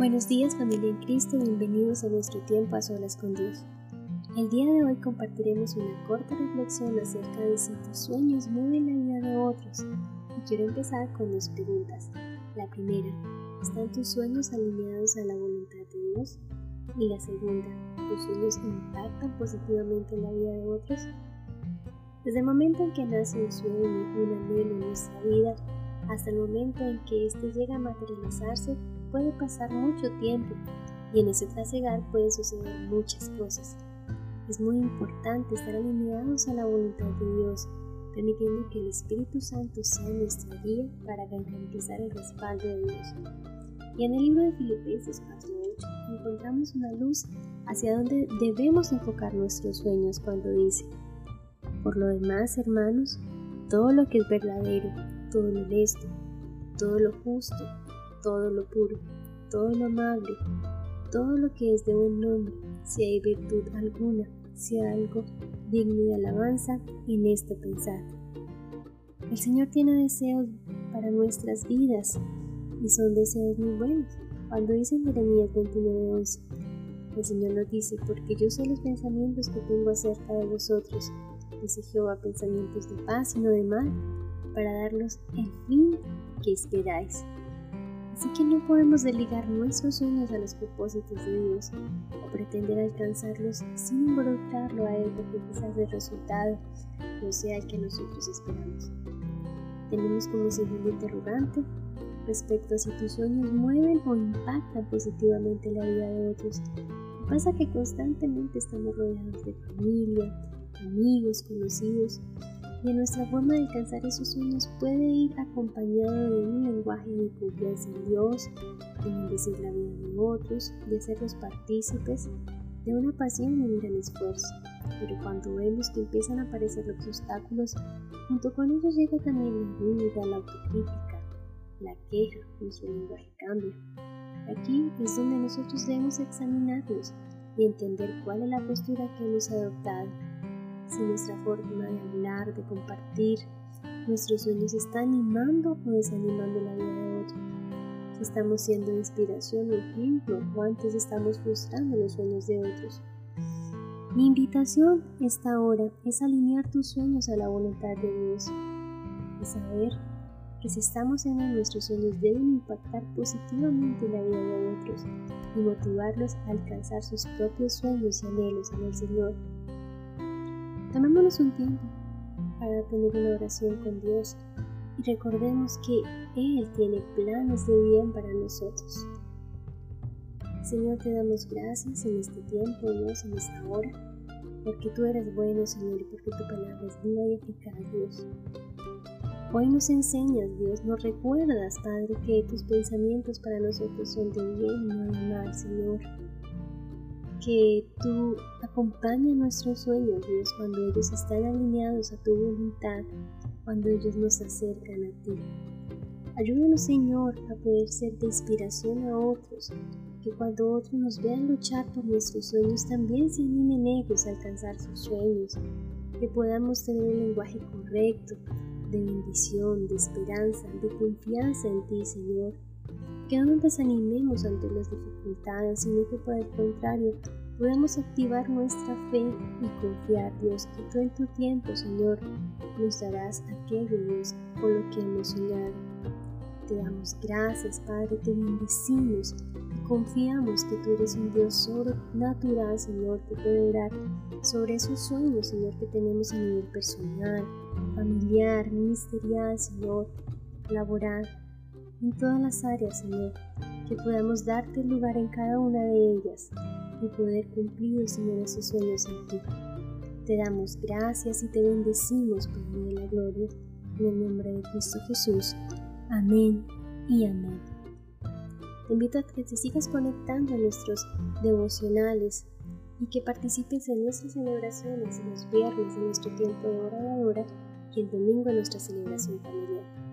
Buenos días familia en Cristo, bienvenidos a nuestro tiempo a solas con Dios. El día de hoy compartiremos una corta reflexión acerca de si tus sueños mueven la vida de otros. Y quiero empezar con dos preguntas. La primera, ¿están tus sueños alineados a la voluntad de Dios? Y la segunda, ¿tus sueños impactan positivamente en la vida de otros? Desde el momento en que nace un sueño, un anhelo en nuestra vida, hasta el momento en que éste llega a materializarse, puede pasar mucho tiempo y en ese trasegar pueden suceder muchas cosas. Es muy importante estar alineados a la voluntad de Dios, permitiendo que el Espíritu Santo sea nuestra guía para garantizar el respaldo de Dios. Y en el libro de Filipenses 4.8 encontramos una luz hacia donde debemos enfocar nuestros sueños cuando dice, por lo demás, hermanos, todo lo que es verdadero, todo lo honesto, todo lo justo, todo lo puro, todo lo amable, todo lo que es de buen nombre, si hay virtud alguna, si hay algo digno de alabanza, en esto pensad. El Señor tiene deseos para nuestras vidas y son deseos muy buenos. Cuando dice en Jeremías 29:11, el Señor nos dice, porque yo sé los pensamientos que tengo acerca de vosotros, dice Jehová, pensamientos de paz y no de mal, para darlos el fin que esperáis. Así que no podemos delegar nuestros sueños a los propósitos de Dios o pretender alcanzarlos sin involucrarlo a Él porque quizás el resultado no sea el que nosotros esperamos. Tenemos como segundo interrogante respecto a si tus sueños mueven o impactan positivamente la vida de otros. Pasa que constantemente estamos rodeados de familia, amigos, conocidos y nuestra forma de alcanzar esos sueños puede ir acompañado de un lenguaje de confianza en Dios, de bendecir la vida de otros, de hacerlos partícipes de una pasión y un gran esfuerzo. Pero cuando vemos que empiezan a aparecer los obstáculos, junto con ellos llega también la duda, la autocrítica, la queja, nuestro lenguaje cambia. Aquí es donde nosotros debemos examinarnos y entender cuál es la postura que hemos adoptado si nuestra forma de hablar, de compartir nuestros sueños está animando o desanimando la vida de otro. Si estamos siendo inspiración o ejemplo o antes estamos frustrando los sueños de otros. Mi invitación esta hora es alinear tus sueños a la voluntad de Dios y saber que si estamos en él, nuestros sueños deben impactar positivamente la vida de otros y motivarlos a alcanzar sus propios sueños y anhelos en el Señor Tomémonos un tiempo para tener una oración con Dios y recordemos que Él tiene planes de bien para nosotros. Señor, te damos gracias en este tiempo, Dios, en esta hora, porque tú eres bueno, Señor, y porque tu palabra es viva y eficaz, Dios. Hoy nos enseñas, Dios, nos recuerdas, Padre, que tus pensamientos para nosotros son de bien y no de mal, Señor que tú acompañas nuestros sueños, Dios, cuando ellos están alineados a tu voluntad, cuando ellos nos acercan a ti. Ayúdanos, Señor, a poder ser de inspiración a otros, que cuando otros nos vean luchar por nuestros sueños, también se animen ellos a alcanzar sus sueños, que podamos tener un lenguaje correcto, de bendición, de esperanza, de confianza en ti, Señor que no nos desanimemos ante las dificultades, sino que por el contrario, podemos activar nuestra fe y confiar, Dios, que tú en tu tiempo, Señor, nos darás aquello, Dios, con lo que hemos soñado. Te damos gracias, Padre, te bendecimos y confiamos que tú eres un Dios sobrenatural, Señor, que puede orar sobre esos sueños, Señor, que tenemos a nivel personal, familiar, ministerial, Señor, laboral en todas las áreas, Señor, que podamos darte lugar en cada una de ellas y poder cumplir, Señor, esos sueños en ti. Te damos gracias y te bendecimos, Padre de la Gloria, en el nombre de Cristo Jesús. Amén y amén. Te invito a que te sigas conectando a nuestros devocionales y que participes en nuestras celebraciones en los viernes en nuestro tiempo de hora y el domingo en nuestra celebración familiar.